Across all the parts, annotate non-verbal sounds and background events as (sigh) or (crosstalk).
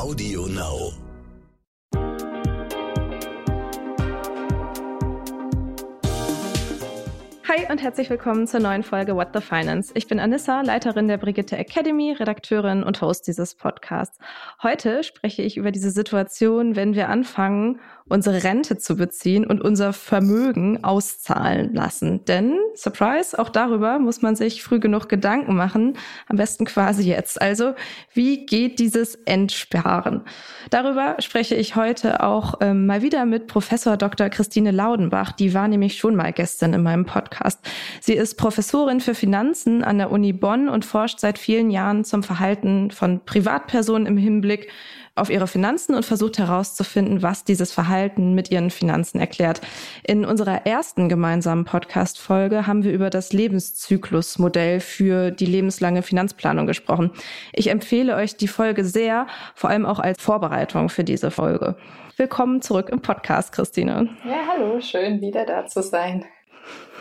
Audio Now. Hi und herzlich willkommen zur neuen Folge What the Finance. Ich bin Anissa, Leiterin der Brigitte Academy, Redakteurin und Host dieses Podcasts. Heute spreche ich über diese Situation, wenn wir anfangen, unsere Rente zu beziehen und unser Vermögen auszahlen lassen. Denn, Surprise, auch darüber muss man sich früh genug Gedanken machen, am besten quasi jetzt. Also, wie geht dieses Entsparen? Darüber spreche ich heute auch ähm, mal wieder mit Professor Dr. Christine Laudenbach. Die war nämlich schon mal gestern in meinem Podcast. Sie ist Professorin für Finanzen an der Uni Bonn und forscht seit vielen Jahren zum Verhalten von Privatpersonen im Hinblick auf ihre Finanzen und versucht herauszufinden, was dieses Verhalten mit ihren Finanzen erklärt. In unserer ersten gemeinsamen Podcast-Folge haben wir über das Lebenszyklusmodell für die lebenslange Finanzplanung gesprochen. Ich empfehle euch die Folge sehr, vor allem auch als Vorbereitung für diese Folge. Willkommen zurück im Podcast, Christine. Ja, hallo, schön wieder da zu sein.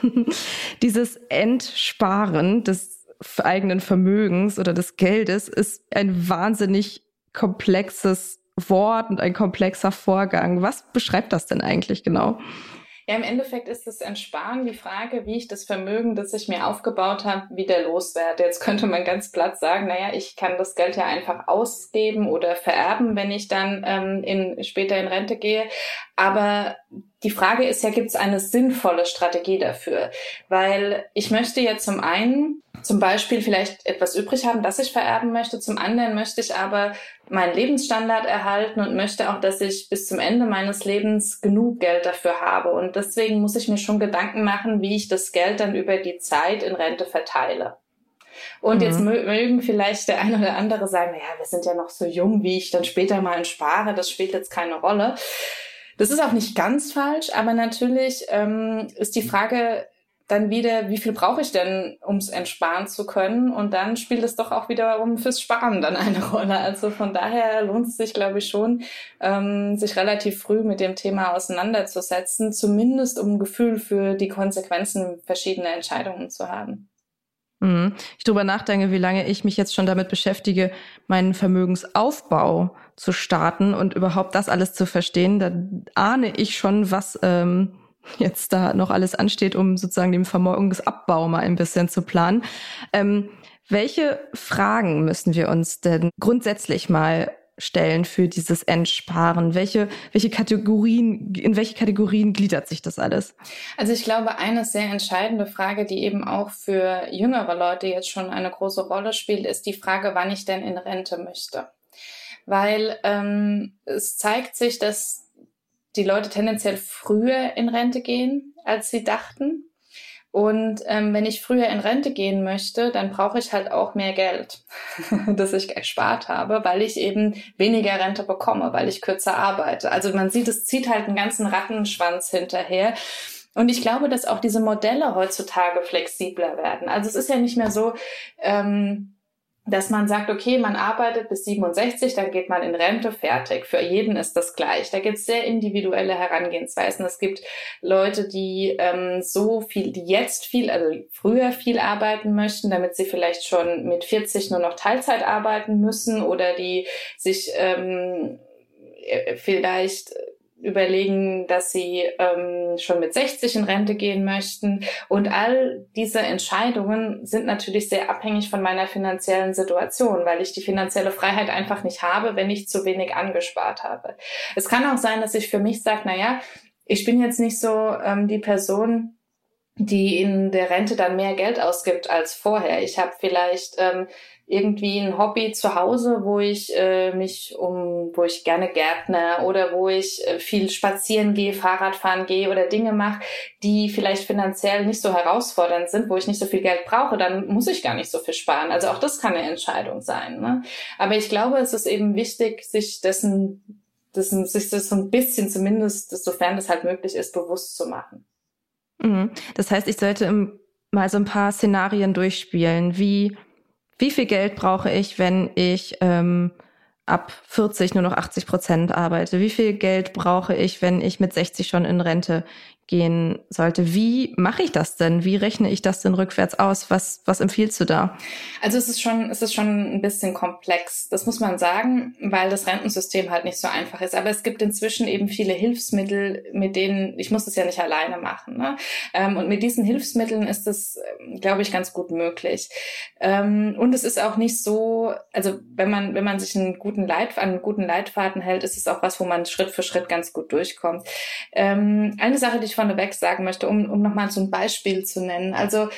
(laughs) Dieses Entsparen des eigenen Vermögens oder des Geldes ist ein wahnsinnig komplexes Wort und ein komplexer Vorgang. Was beschreibt das denn eigentlich genau? Ja, im Endeffekt ist das Entsparen die Frage, wie ich das Vermögen, das ich mir aufgebaut habe, wieder loswerde. Jetzt könnte man ganz platt sagen, naja, ich kann das Geld ja einfach ausgeben oder vererben, wenn ich dann ähm, in, später in Rente gehe. Aber die Frage ist ja, gibt es eine sinnvolle Strategie dafür? Weil ich möchte ja zum einen zum Beispiel vielleicht etwas übrig haben, das ich vererben möchte. Zum anderen möchte ich aber meinen Lebensstandard erhalten und möchte auch, dass ich bis zum Ende meines Lebens genug Geld dafür habe. Und deswegen muss ich mir schon Gedanken machen, wie ich das Geld dann über die Zeit in Rente verteile. Und mhm. jetzt mögen vielleicht der eine oder andere sagen, naja, wir sind ja noch so jung, wie ich dann später mal spare, das spielt jetzt keine Rolle. Das ist auch nicht ganz falsch, aber natürlich ähm, ist die Frage dann wieder, wie viel brauche ich denn, ums entsparen zu können? Und dann spielt es doch auch wiederum fürs Sparen dann eine (laughs) Rolle. Also von daher lohnt es sich, glaube ich, schon, ähm, sich relativ früh mit dem Thema auseinanderzusetzen, zumindest um ein Gefühl für die Konsequenzen verschiedener Entscheidungen zu haben. Mhm. Ich darüber nachdenke, wie lange ich mich jetzt schon damit beschäftige, meinen Vermögensaufbau zu starten und überhaupt das alles zu verstehen. Da ahne ich schon, was ähm, jetzt da noch alles ansteht, um sozusagen den Vermögensabbau mal ein bisschen zu planen. Ähm, welche Fragen müssen wir uns denn grundsätzlich mal stellen für dieses Entsparen? Welche, welche Kategorien, in welche Kategorien gliedert sich das alles? Also ich glaube, eine sehr entscheidende Frage, die eben auch für jüngere Leute jetzt schon eine große Rolle spielt, ist die Frage, wann ich denn in Rente möchte. Weil ähm, es zeigt sich, dass die Leute tendenziell früher in Rente gehen, als sie dachten. Und ähm, wenn ich früher in Rente gehen möchte, dann brauche ich halt auch mehr Geld, (laughs) das ich gespart habe, weil ich eben weniger Rente bekomme, weil ich kürzer arbeite. Also man sieht, es zieht halt einen ganzen Rattenschwanz hinterher. Und ich glaube, dass auch diese Modelle heutzutage flexibler werden. Also es ist ja nicht mehr so, ähm, dass man sagt, okay, man arbeitet bis 67, dann geht man in Rente, fertig. Für jeden ist das gleich. Da gibt es sehr individuelle Herangehensweisen. Es gibt Leute, die ähm, so viel, die jetzt viel, also früher viel arbeiten möchten, damit sie vielleicht schon mit 40 nur noch Teilzeit arbeiten müssen oder die sich ähm, äh, vielleicht überlegen, dass sie ähm, schon mit 60 in Rente gehen möchten. Und all diese Entscheidungen sind natürlich sehr abhängig von meiner finanziellen Situation, weil ich die finanzielle Freiheit einfach nicht habe, wenn ich zu wenig angespart habe. Es kann auch sein, dass ich für mich sage, na ja, ich bin jetzt nicht so ähm, die Person, die in der Rente dann mehr Geld ausgibt als vorher. Ich habe vielleicht ähm, irgendwie ein Hobby zu Hause, wo ich äh, mich um, wo ich gerne Gärtner oder wo ich äh, viel spazieren gehe, Fahrradfahren gehe oder Dinge mache, die vielleicht finanziell nicht so herausfordernd sind, wo ich nicht so viel Geld brauche, dann muss ich gar nicht so viel sparen. Also auch das kann eine Entscheidung sein. Ne? Aber ich glaube, es ist eben wichtig, sich dessen, dessen sich das so ein bisschen zumindest, sofern das halt möglich ist, bewusst zu machen. Mhm. Das heißt, ich sollte mal so ein paar Szenarien durchspielen, wie wie viel Geld brauche ich, wenn ich ähm, ab 40 nur noch 80 Prozent arbeite? Wie viel Geld brauche ich, wenn ich mit 60 schon in Rente gehen sollte. Wie mache ich das denn? Wie rechne ich das denn rückwärts aus? Was, was empfiehlst du da? Also es ist schon, es ist schon ein bisschen komplex. Das muss man sagen, weil das Rentensystem halt nicht so einfach ist. Aber es gibt inzwischen eben viele Hilfsmittel, mit denen, ich muss das ja nicht alleine machen. Ne? Ähm, und mit diesen Hilfsmitteln ist es, ähm, glaube ich, ganz gut möglich. Ähm, und es ist auch nicht so, also wenn man, wenn man sich einen guten Leit, an einen guten Leitfaden hält, ist es auch was, wo man Schritt für Schritt ganz gut durchkommt. eine Sache, die ich vorneweg sagen möchte, um, um nochmal so ein Beispiel zu nennen. Also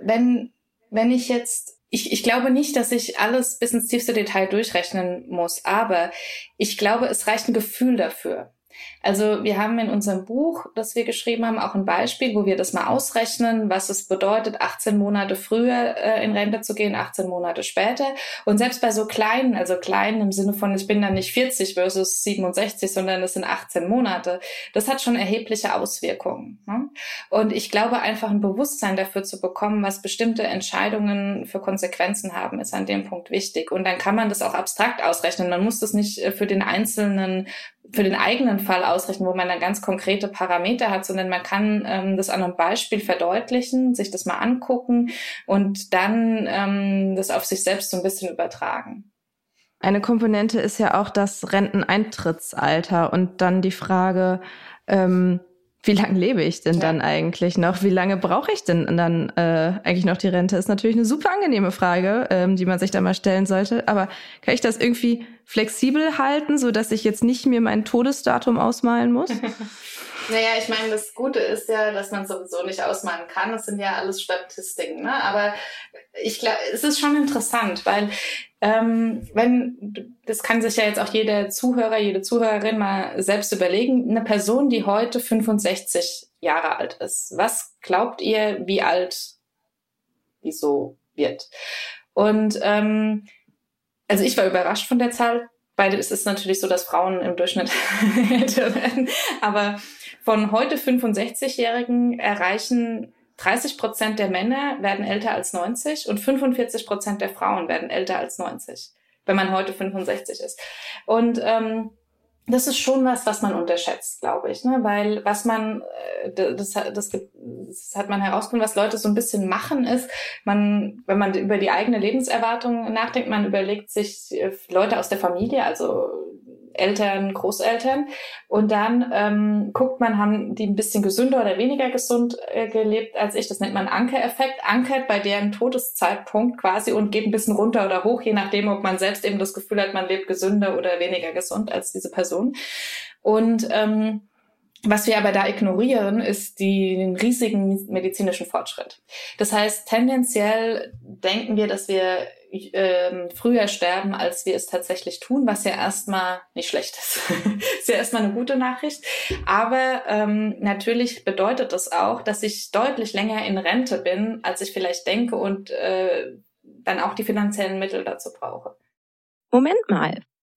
wenn, wenn ich jetzt, ich, ich glaube nicht, dass ich alles bis ins tiefste Detail durchrechnen muss, aber ich glaube, es reicht ein Gefühl dafür. Also wir haben in unserem Buch, das wir geschrieben haben, auch ein Beispiel, wo wir das mal ausrechnen, was es bedeutet, 18 Monate früher äh, in Rente zu gehen, 18 Monate später. Und selbst bei so kleinen, also kleinen im Sinne von, ich bin dann nicht 40 versus 67, sondern es sind 18 Monate, das hat schon erhebliche Auswirkungen. Ne? Und ich glaube, einfach ein Bewusstsein dafür zu bekommen, was bestimmte Entscheidungen für Konsequenzen haben, ist an dem Punkt wichtig. Und dann kann man das auch abstrakt ausrechnen. Man muss das nicht äh, für den einzelnen für den eigenen Fall ausrechnen, wo man dann ganz konkrete Parameter hat, sondern man kann ähm, das an einem Beispiel verdeutlichen, sich das mal angucken und dann ähm, das auf sich selbst so ein bisschen übertragen. Eine Komponente ist ja auch das Renteneintrittsalter und dann die Frage, ähm, wie lange lebe ich denn ja. dann eigentlich noch? Wie lange brauche ich denn dann äh, eigentlich noch die Rente? Ist natürlich eine super angenehme Frage, ähm, die man sich da mal stellen sollte. Aber kann ich das irgendwie flexibel halten, so dass ich jetzt nicht mir mein Todesdatum ausmalen muss? (laughs) naja, ich meine, das Gute ist ja, dass man sowieso nicht ausmalen kann. Das sind ja alles Statistiken. Ne? Aber ich glaube, es ist schon interessant, weil ähm, wenn, das kann sich ja jetzt auch jeder Zuhörer, jede Zuhörerin mal selbst überlegen, eine Person, die heute 65 Jahre alt ist, was glaubt ihr, wie alt die so wird? Und ähm, also ich war überrascht von der Zahl. Beide ist es natürlich so, dass Frauen im Durchschnitt (laughs) älter werden. Aber von heute 65-Jährigen erreichen 30 Prozent der Männer werden älter als 90 und 45 Prozent der Frauen werden älter als 90, wenn man heute 65 ist. Und ähm, das ist schon was, was man unterschätzt, glaube ich, ne? weil was man, äh, das, das, das hat man herausgefunden, was Leute so ein bisschen machen ist, man, wenn man über die eigene Lebenserwartung nachdenkt, man überlegt sich äh, Leute aus der Familie, also Eltern, Großeltern. Und dann ähm, guckt man, haben die ein bisschen gesünder oder weniger gesund äh, gelebt als ich. Das nennt man Ankereffekt. Ankert bei deren Todeszeitpunkt quasi und geht ein bisschen runter oder hoch, je nachdem, ob man selbst eben das Gefühl hat, man lebt gesünder oder weniger gesund als diese Person. Und ähm, was wir aber da ignorieren, ist den riesigen medizinischen Fortschritt. Das heißt, tendenziell denken wir, dass wir ähm, früher sterben, als wir es tatsächlich tun, was ja erstmal nicht schlecht ist. (laughs) ist ja erstmal eine gute Nachricht. Aber ähm, natürlich bedeutet das auch, dass ich deutlich länger in Rente bin, als ich vielleicht denke und äh, dann auch die finanziellen Mittel dazu brauche. Moment mal.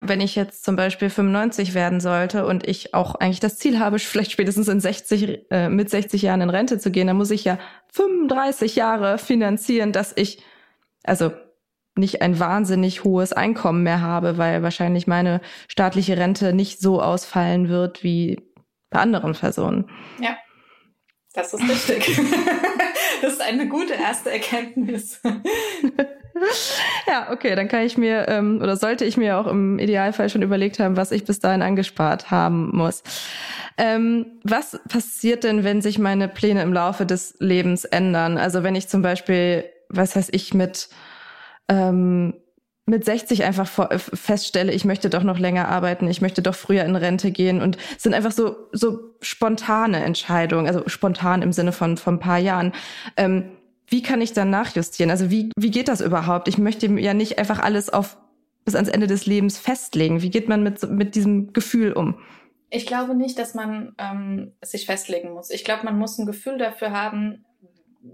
Wenn ich jetzt zum Beispiel 95 werden sollte und ich auch eigentlich das Ziel habe, (laughs) vielleicht spätestens in 60, äh, mit 60 Jahren in Rente zu gehen, dann muss ich ja 35 Jahre finanzieren, dass ich, also nicht ein wahnsinnig hohes Einkommen mehr habe, weil wahrscheinlich meine staatliche Rente nicht so ausfallen wird wie bei anderen Personen. Ja, das ist richtig. (laughs) (laughs) Das ist eine gute erste Erkenntnis. (laughs) ja, okay, dann kann ich mir ähm, oder sollte ich mir auch im Idealfall schon überlegt haben, was ich bis dahin angespart haben muss. Ähm, was passiert denn, wenn sich meine Pläne im Laufe des Lebens ändern? Also wenn ich zum Beispiel, was heißt ich, mit ähm, mit 60 einfach äh, feststelle, ich möchte doch noch länger arbeiten, ich möchte doch früher in Rente gehen und es sind einfach so so spontane Entscheidungen, also spontan im Sinne von von ein paar Jahren. Ähm, wie kann ich dann nachjustieren? Also wie, wie geht das überhaupt? Ich möchte ja nicht einfach alles auf bis ans Ende des Lebens festlegen. Wie geht man mit, mit diesem Gefühl um? Ich glaube nicht, dass man ähm, sich festlegen muss. Ich glaube, man muss ein Gefühl dafür haben,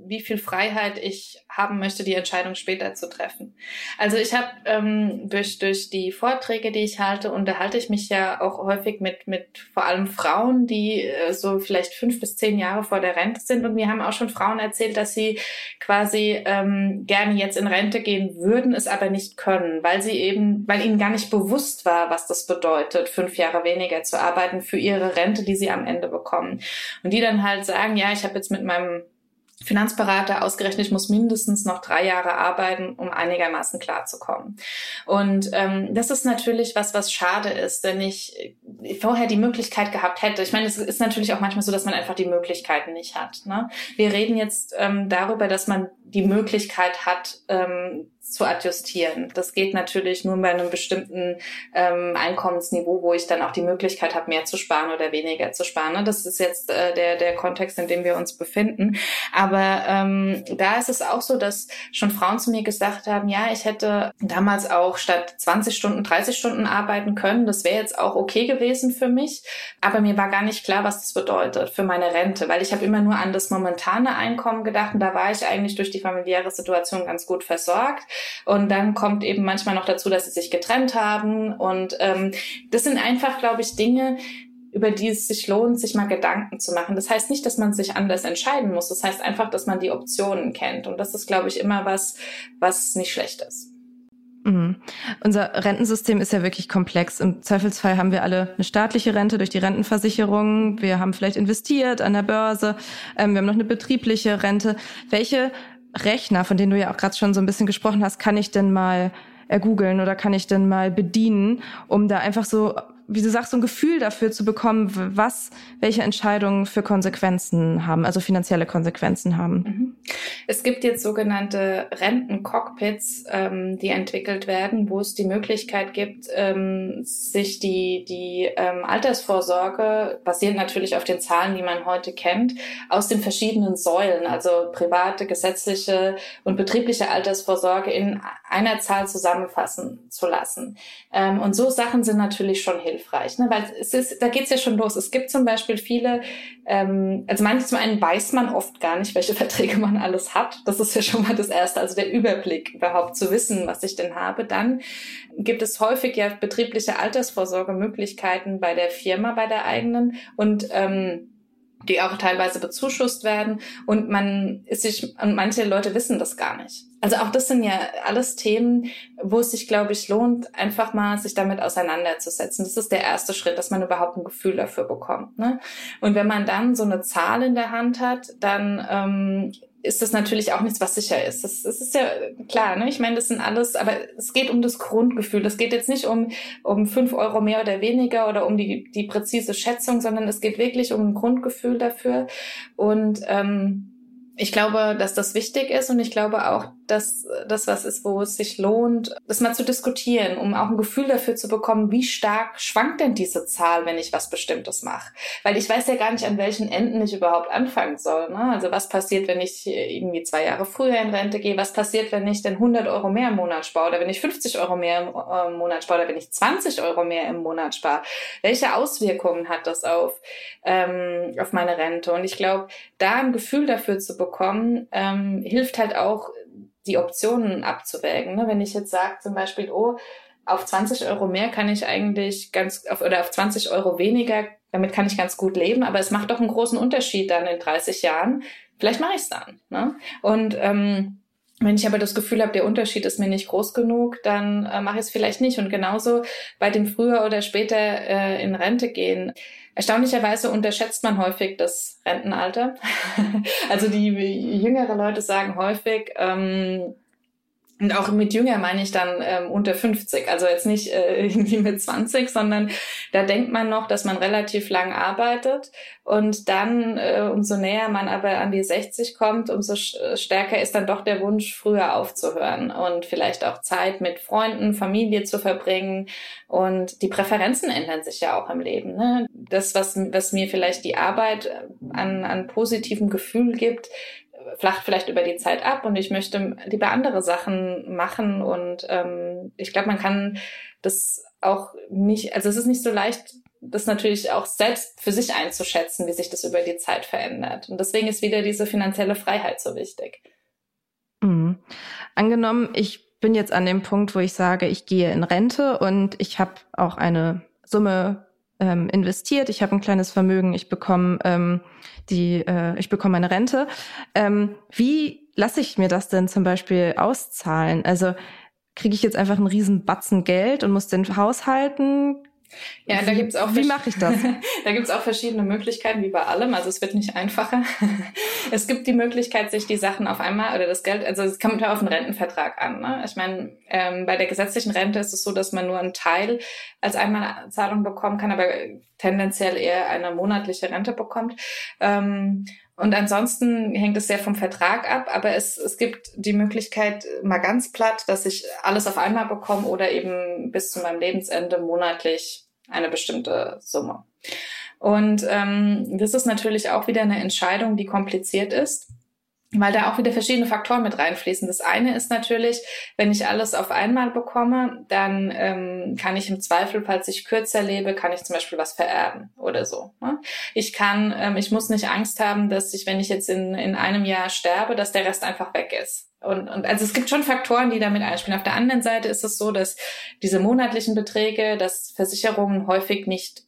wie viel Freiheit ich haben möchte, die Entscheidung später zu treffen. Also ich habe ähm, durch durch die Vorträge, die ich halte, unterhalte ich mich ja auch häufig mit mit vor allem Frauen, die äh, so vielleicht fünf bis zehn Jahre vor der Rente sind. Und mir haben auch schon Frauen erzählt, dass sie quasi ähm, gerne jetzt in Rente gehen würden, es aber nicht können, weil sie eben, weil ihnen gar nicht bewusst war, was das bedeutet, fünf Jahre weniger zu arbeiten für ihre Rente, die sie am Ende bekommen. Und die dann halt sagen, ja, ich habe jetzt mit meinem Finanzberater ausgerechnet, muss mindestens noch drei Jahre arbeiten, um einigermaßen klarzukommen. Und ähm, das ist natürlich was, was schade ist, wenn ich vorher die Möglichkeit gehabt hätte. Ich meine, es ist natürlich auch manchmal so, dass man einfach die Möglichkeiten nicht hat. Ne? Wir reden jetzt ähm, darüber, dass man die Möglichkeit hat, ähm, zu adjustieren. Das geht natürlich nur bei einem bestimmten ähm, Einkommensniveau, wo ich dann auch die Möglichkeit habe, mehr zu sparen oder weniger zu sparen. Ne? Das ist jetzt äh, der, der Kontext, in dem wir uns befinden. Aber ähm, da ist es auch so, dass schon Frauen zu mir gesagt haben, ja, ich hätte damals auch statt 20 Stunden 30 Stunden arbeiten können. Das wäre jetzt auch okay gewesen für mich. Aber mir war gar nicht klar, was das bedeutet für meine Rente, weil ich habe immer nur an das momentane Einkommen gedacht und da war ich eigentlich durch die familiäre Situation ganz gut versorgt. Und dann kommt eben manchmal noch dazu, dass sie sich getrennt haben. Und ähm, das sind einfach, glaube ich, Dinge, über die es sich lohnt, sich mal Gedanken zu machen. Das heißt nicht, dass man sich anders entscheiden muss. Das heißt einfach, dass man die Optionen kennt. Und das ist, glaube ich, immer was, was nicht schlecht ist. Mhm. Unser Rentensystem ist ja wirklich komplex. Im Zweifelsfall haben wir alle eine staatliche Rente durch die Rentenversicherung. Wir haben vielleicht investiert an der Börse. Ähm, wir haben noch eine betriebliche Rente. Welche Rechner, von denen du ja auch gerade schon so ein bisschen gesprochen hast, kann ich denn mal ergoogeln oder kann ich denn mal bedienen, um da einfach so wie du sagst, so ein Gefühl dafür zu bekommen, was welche Entscheidungen für Konsequenzen haben, also finanzielle Konsequenzen haben. Mhm. Es gibt jetzt sogenannte Rentencockpits, ähm, die entwickelt werden, wo es die Möglichkeit gibt, ähm, sich die, die ähm, Altersvorsorge, basierend natürlich auf den Zahlen, die man heute kennt, aus den verschiedenen Säulen, also private, gesetzliche und betriebliche Altersvorsorge in einer Zahl zusammenfassen zu lassen. Ähm, und so Sachen sind natürlich schon hilfreich ne? weil es ist, da geht's ja schon los. Es gibt zum Beispiel viele, ähm, also manchmal zum einen weiß man oft gar nicht, welche (laughs) Verträge man alles hat. Das ist ja schon mal das Erste, also der Überblick überhaupt zu wissen, was ich denn habe. Dann gibt es häufig ja betriebliche Altersvorsorgemöglichkeiten bei der Firma, bei der eigenen und ähm, die auch teilweise bezuschusst werden und man ist sich und manche Leute wissen das gar nicht. Also auch das sind ja alles Themen, wo es sich, glaube ich, lohnt, einfach mal sich damit auseinanderzusetzen. Das ist der erste Schritt, dass man überhaupt ein Gefühl dafür bekommt. Ne? Und wenn man dann so eine Zahl in der Hand hat, dann ähm, ist das natürlich auch nichts, was sicher ist. Das, das ist ja klar, ne? Ich meine, das sind alles, aber es geht um das Grundgefühl. Das geht jetzt nicht um, um fünf Euro mehr oder weniger oder um die, die präzise Schätzung, sondern es geht wirklich um ein Grundgefühl dafür. Und ähm, ich glaube, dass das wichtig ist und ich glaube auch, dass das was ist, wo es sich lohnt, das mal zu diskutieren, um auch ein Gefühl dafür zu bekommen, wie stark schwankt denn diese Zahl, wenn ich was Bestimmtes mache. Weil ich weiß ja gar nicht, an welchen Enden ich überhaupt anfangen soll. Ne? Also was passiert, wenn ich irgendwie zwei Jahre früher in Rente gehe? Was passiert, wenn ich denn 100 Euro mehr im Monat spare oder wenn ich 50 Euro mehr im äh, Monat spare oder wenn ich 20 Euro mehr im Monat spare? Welche Auswirkungen hat das auf, ähm, auf meine Rente? Und ich glaube, da ein Gefühl dafür zu bekommen, ähm, hilft halt auch, die Optionen abzuwägen. Ne? Wenn ich jetzt sage zum Beispiel, oh, auf 20 Euro mehr kann ich eigentlich ganz, auf, oder auf 20 Euro weniger, damit kann ich ganz gut leben, aber es macht doch einen großen Unterschied dann in 30 Jahren. Vielleicht mache ich es dann. Ne? Und ähm, Wenn ich aber das Gefühl habe, der Unterschied ist mir nicht groß genug, dann äh, mache ich es vielleicht nicht. Und genauso bei dem früher oder später äh, in Rente gehen. Erstaunlicherweise unterschätzt man häufig das Rentenalter. (laughs) also die jüngere Leute sagen häufig, ähm, und auch mit jünger meine ich dann ähm, unter 50, also jetzt nicht äh, (laughs) irgendwie mit 20, sondern da denkt man noch, dass man relativ lang arbeitet und dann, äh, umso näher man aber an die 60 kommt, umso stärker ist dann doch der Wunsch, früher aufzuhören und vielleicht auch Zeit mit Freunden, Familie zu verbringen. Und die Präferenzen ändern sich ja auch im Leben. Ne? Das, was, was mir vielleicht die Arbeit an, an positivem Gefühl gibt, flacht vielleicht über die Zeit ab und ich möchte lieber andere Sachen machen und ähm, ich glaube, man kann das auch nicht, also es ist nicht so leicht, das natürlich auch selbst für sich einzuschätzen, wie sich das über die Zeit verändert. Und deswegen ist wieder diese finanzielle Freiheit so wichtig. Mhm. Angenommen, ich bin jetzt an dem Punkt, wo ich sage, ich gehe in Rente und ich habe auch eine Summe ähm, investiert, ich habe ein kleines Vermögen, ich bekomme ähm, die, äh, ich bekomme eine Rente. Ähm, wie lasse ich mir das denn zum Beispiel auszahlen? Also kriege ich jetzt einfach einen riesen Batzen Geld und muss den haushalten? Ja, da gibt's auch. Wie mache ich das? (laughs) da gibt's auch verschiedene Möglichkeiten, wie bei allem. Also es wird nicht einfacher. (laughs) es gibt die Möglichkeit, sich die Sachen auf einmal oder das Geld, also es kommt ja auf einen Rentenvertrag an. Ne? Ich meine, ähm, bei der gesetzlichen Rente ist es so, dass man nur einen Teil als Einmalzahlung bekommen kann, aber tendenziell eher eine monatliche Rente bekommt. Ähm, und ansonsten hängt es sehr vom Vertrag ab, aber es, es gibt die Möglichkeit, mal ganz platt, dass ich alles auf einmal bekomme oder eben bis zu meinem Lebensende monatlich eine bestimmte Summe. Und ähm, das ist natürlich auch wieder eine Entscheidung, die kompliziert ist weil da auch wieder verschiedene Faktoren mit reinfließen. Das eine ist natürlich, wenn ich alles auf einmal bekomme, dann ähm, kann ich im Zweifel, falls ich kürzer lebe, kann ich zum Beispiel was vererben oder so. Ne? Ich kann, ähm, ich muss nicht Angst haben, dass ich, wenn ich jetzt in, in einem Jahr sterbe, dass der Rest einfach weg ist. Und, und also es gibt schon Faktoren, die damit einspielen. Auf der anderen Seite ist es so, dass diese monatlichen Beträge, dass Versicherungen häufig nicht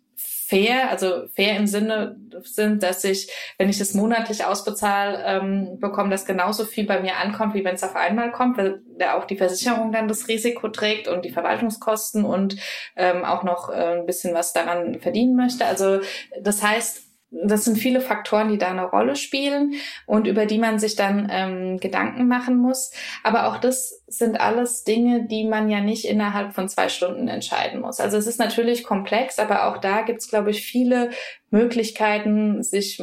fair, also fair im Sinne sind, dass ich, wenn ich das monatlich ausbezahle, ähm, bekomme, das genauso viel bei mir ankommt, wie wenn es auf einmal kommt, weil da auch die Versicherung dann das Risiko trägt und die Verwaltungskosten und ähm, auch noch äh, ein bisschen was daran verdienen möchte. Also das heißt, das sind viele Faktoren, die da eine Rolle spielen und über die man sich dann ähm, Gedanken machen muss. Aber auch das sind alles Dinge, die man ja nicht innerhalb von zwei Stunden entscheiden muss. Also es ist natürlich komplex, aber auch da gibt es, glaube ich, viele Möglichkeiten, sich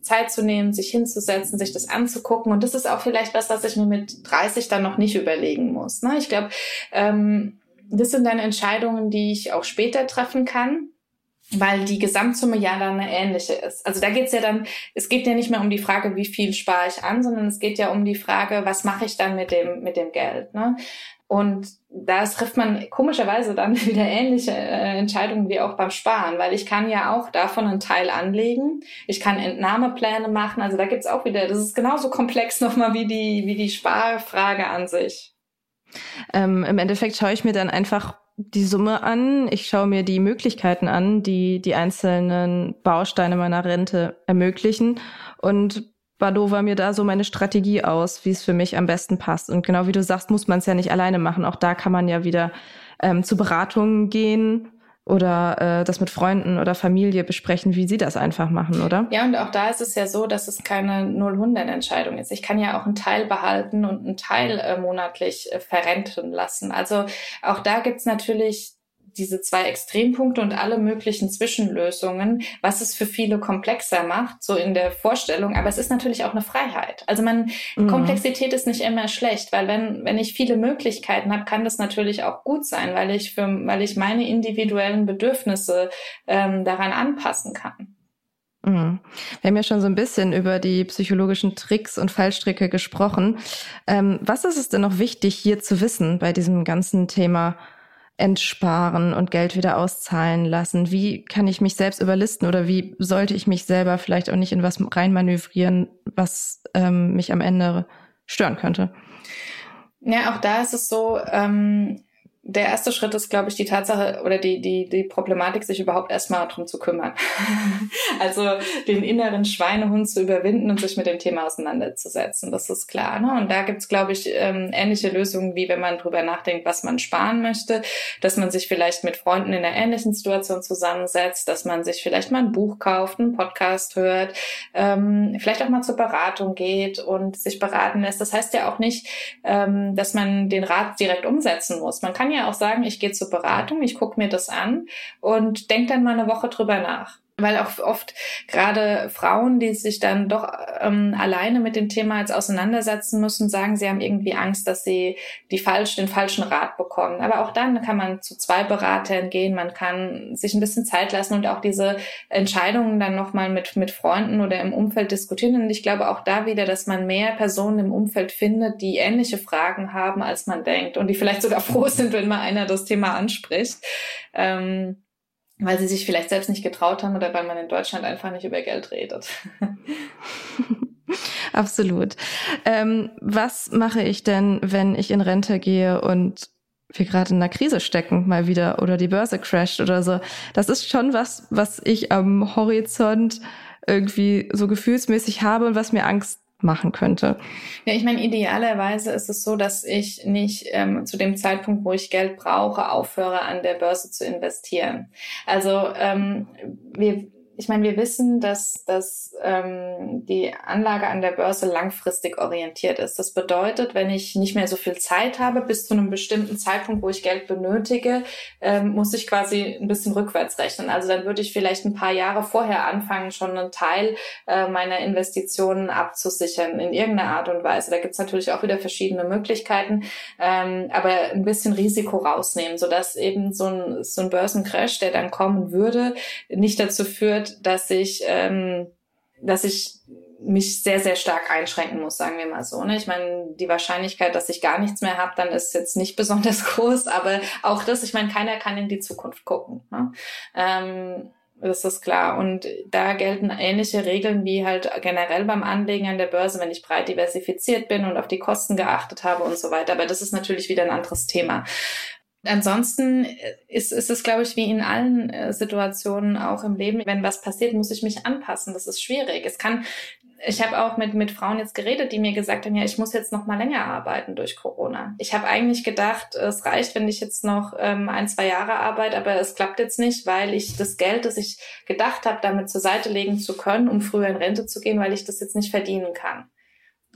Zeit zu nehmen, sich hinzusetzen, sich das anzugucken. Und das ist auch vielleicht was, was ich mir mit 30 dann noch nicht überlegen muss. Ne? Ich glaube, ähm, das sind dann Entscheidungen, die ich auch später treffen kann weil die Gesamtsumme ja dann eine ähnliche ist. Also da geht's ja dann, es geht ja nicht mehr um die Frage, wie viel spare ich an, sondern es geht ja um die Frage, was mache ich dann mit dem, mit dem Geld. Ne? Und da trifft man komischerweise dann (laughs) wieder ähnliche äh, Entscheidungen wie auch beim Sparen, weil ich kann ja auch davon einen Teil anlegen. Ich kann Entnahmepläne machen. Also da gibt's auch wieder, das ist genauso komplex (laughs) nochmal wie die, wie die Sparfrage an sich. Ähm, Im Endeffekt schaue ich mir dann einfach die Summe an, ich schaue mir die Möglichkeiten an, die die einzelnen Bausteine meiner Rente ermöglichen und Badova mir da so meine Strategie aus, wie es für mich am besten passt. Und genau wie du sagst, muss man es ja nicht alleine machen. Auch da kann man ja wieder ähm, zu Beratungen gehen oder äh, das mit Freunden oder Familie besprechen, wie sie das einfach machen, oder? Ja, und auch da ist es ja so, dass es keine 0-100-Entscheidung ist. Ich kann ja auch einen Teil behalten und einen Teil äh, monatlich äh, verrenten lassen. Also auch da gibt's natürlich diese zwei Extrempunkte und alle möglichen Zwischenlösungen, was es für viele komplexer macht, so in der Vorstellung. Aber es ist natürlich auch eine Freiheit. Also man, mhm. Komplexität ist nicht immer schlecht, weil wenn, wenn ich viele Möglichkeiten habe, kann das natürlich auch gut sein, weil ich für, weil ich meine individuellen Bedürfnisse ähm, daran anpassen kann. Mhm. Wir haben ja schon so ein bisschen über die psychologischen Tricks und Fallstricke gesprochen. Ähm, was ist es denn noch wichtig, hier zu wissen bei diesem ganzen Thema entsparen und Geld wieder auszahlen lassen? Wie kann ich mich selbst überlisten oder wie sollte ich mich selber vielleicht auch nicht in was reinmanövrieren, was ähm, mich am Ende stören könnte? Ja, auch da ist es so, ähm, der erste Schritt ist, glaube ich, die Tatsache oder die, die, die Problematik, sich überhaupt erstmal drum zu kümmern. (laughs) also den inneren Schweinehund zu überwinden und sich mit dem Thema auseinanderzusetzen. Das ist klar. Ne? Und da gibt's, glaube ich, ähm, ähnliche Lösungen, wie wenn man drüber nachdenkt, was man sparen möchte, dass man sich vielleicht mit Freunden in einer ähnlichen Situation zusammensetzt, dass man sich vielleicht mal ein Buch kauft, einen Podcast hört, ähm, vielleicht auch mal zur Beratung geht und sich beraten lässt. Das heißt ja auch nicht, ähm, dass man den Rat direkt umsetzen muss. Man kann ja ja auch sagen, ich gehe zur Beratung, ich gucke mir das an und denke dann mal eine Woche drüber nach weil auch oft gerade Frauen, die sich dann doch ähm, alleine mit dem Thema jetzt auseinandersetzen müssen, sagen, sie haben irgendwie Angst, dass sie die falsch, den falschen Rat bekommen. Aber auch dann kann man zu zwei Beratern gehen, man kann sich ein bisschen Zeit lassen und auch diese Entscheidungen dann nochmal mit, mit Freunden oder im Umfeld diskutieren. Und ich glaube auch da wieder, dass man mehr Personen im Umfeld findet, die ähnliche Fragen haben, als man denkt und die vielleicht sogar froh sind, wenn mal einer das Thema anspricht. Ähm, weil sie sich vielleicht selbst nicht getraut haben oder weil man in Deutschland einfach nicht über Geld redet. (laughs) Absolut. Ähm, was mache ich denn, wenn ich in Rente gehe und wir gerade in einer Krise stecken, mal wieder, oder die Börse crasht oder so? Das ist schon was, was ich am Horizont irgendwie so gefühlsmäßig habe und was mir Angst machen könnte. Ja, ich meine, idealerweise ist es so, dass ich nicht ähm, zu dem Zeitpunkt, wo ich Geld brauche, aufhöre, an der Börse zu investieren. Also ähm, wir ich meine, wir wissen, dass, dass ähm, die Anlage an der Börse langfristig orientiert ist. Das bedeutet, wenn ich nicht mehr so viel Zeit habe, bis zu einem bestimmten Zeitpunkt, wo ich Geld benötige, ähm, muss ich quasi ein bisschen rückwärts rechnen. Also dann würde ich vielleicht ein paar Jahre vorher anfangen, schon einen Teil äh, meiner Investitionen abzusichern in irgendeiner Art und Weise. Da gibt es natürlich auch wieder verschiedene Möglichkeiten, ähm, aber ein bisschen Risiko rausnehmen, sodass eben so ein, so ein Börsencrash, der dann kommen würde, nicht dazu führt, dass ich, ähm, dass ich mich sehr, sehr stark einschränken muss, sagen wir mal so. Ne? Ich meine, die Wahrscheinlichkeit, dass ich gar nichts mehr habe, dann ist jetzt nicht (laughs) besonders groß, aber auch das, ich meine, keiner kann in die Zukunft gucken. Ne? Ähm, das ist klar. Und da gelten ähnliche Regeln wie halt generell beim Anlegen an der Börse, wenn ich breit diversifiziert bin und auf die Kosten geachtet habe und so weiter. Aber das ist natürlich wieder ein anderes Thema. Ansonsten ist, ist es, glaube ich, wie in allen äh, Situationen auch im Leben. Wenn was passiert, muss ich mich anpassen. Das ist schwierig. Es kann, ich habe auch mit, mit Frauen jetzt geredet, die mir gesagt haben, ja, ich muss jetzt noch mal länger arbeiten durch Corona. Ich habe eigentlich gedacht, es reicht, wenn ich jetzt noch ähm, ein, zwei Jahre arbeite, aber es klappt jetzt nicht, weil ich das Geld, das ich gedacht habe, damit zur Seite legen zu können, um früher in Rente zu gehen, weil ich das jetzt nicht verdienen kann.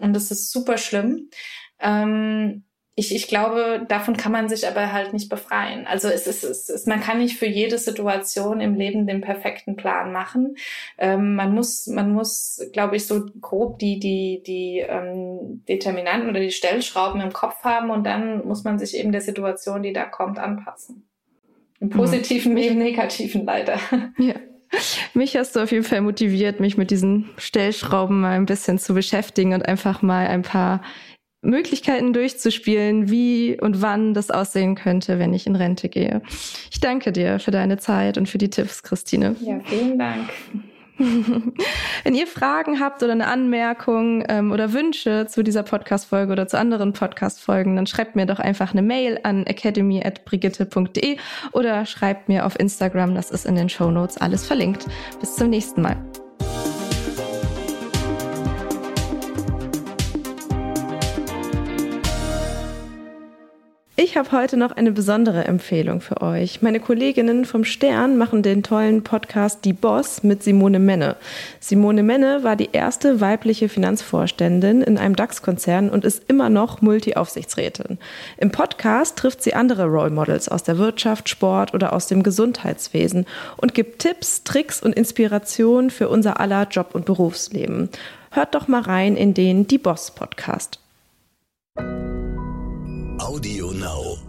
Und das ist super schlimm. Ähm, ich, ich glaube, davon kann man sich aber halt nicht befreien. Also es ist, es ist, man kann nicht für jede Situation im Leben den perfekten Plan machen. Ähm, man muss, man muss, glaube ich, so grob die, die, die ähm, Determinanten oder die Stellschrauben im Kopf haben und dann muss man sich eben der Situation, die da kommt, anpassen. Im mhm. positiven wie im negativen leider. (laughs) Ja. Mich hast du auf jeden Fall motiviert, mich mit diesen Stellschrauben mal ein bisschen zu beschäftigen und einfach mal ein paar Möglichkeiten durchzuspielen, wie und wann das aussehen könnte, wenn ich in Rente gehe. Ich danke dir für deine Zeit und für die Tipps, Christine. Ja, vielen Dank. (laughs) Wenn ihr Fragen habt oder eine Anmerkung ähm, oder Wünsche zu dieser Podcast-Folge oder zu anderen Podcast-Folgen, dann schreibt mir doch einfach eine Mail an academy.brigitte.de oder schreibt mir auf Instagram, das ist in den Show Notes alles verlinkt. Bis zum nächsten Mal. Ich habe heute noch eine besondere Empfehlung für euch. Meine Kolleginnen vom Stern machen den tollen Podcast Die Boss mit Simone Menne. Simone Menne war die erste weibliche Finanzvorständin in einem DAX-Konzern und ist immer noch Multi-Aufsichtsrätin. Im Podcast trifft sie andere Role Models aus der Wirtschaft, Sport oder aus dem Gesundheitswesen und gibt Tipps, Tricks und Inspiration für unser aller Job- und Berufsleben. Hört doch mal rein in den Die Boss Podcast. Audio Now.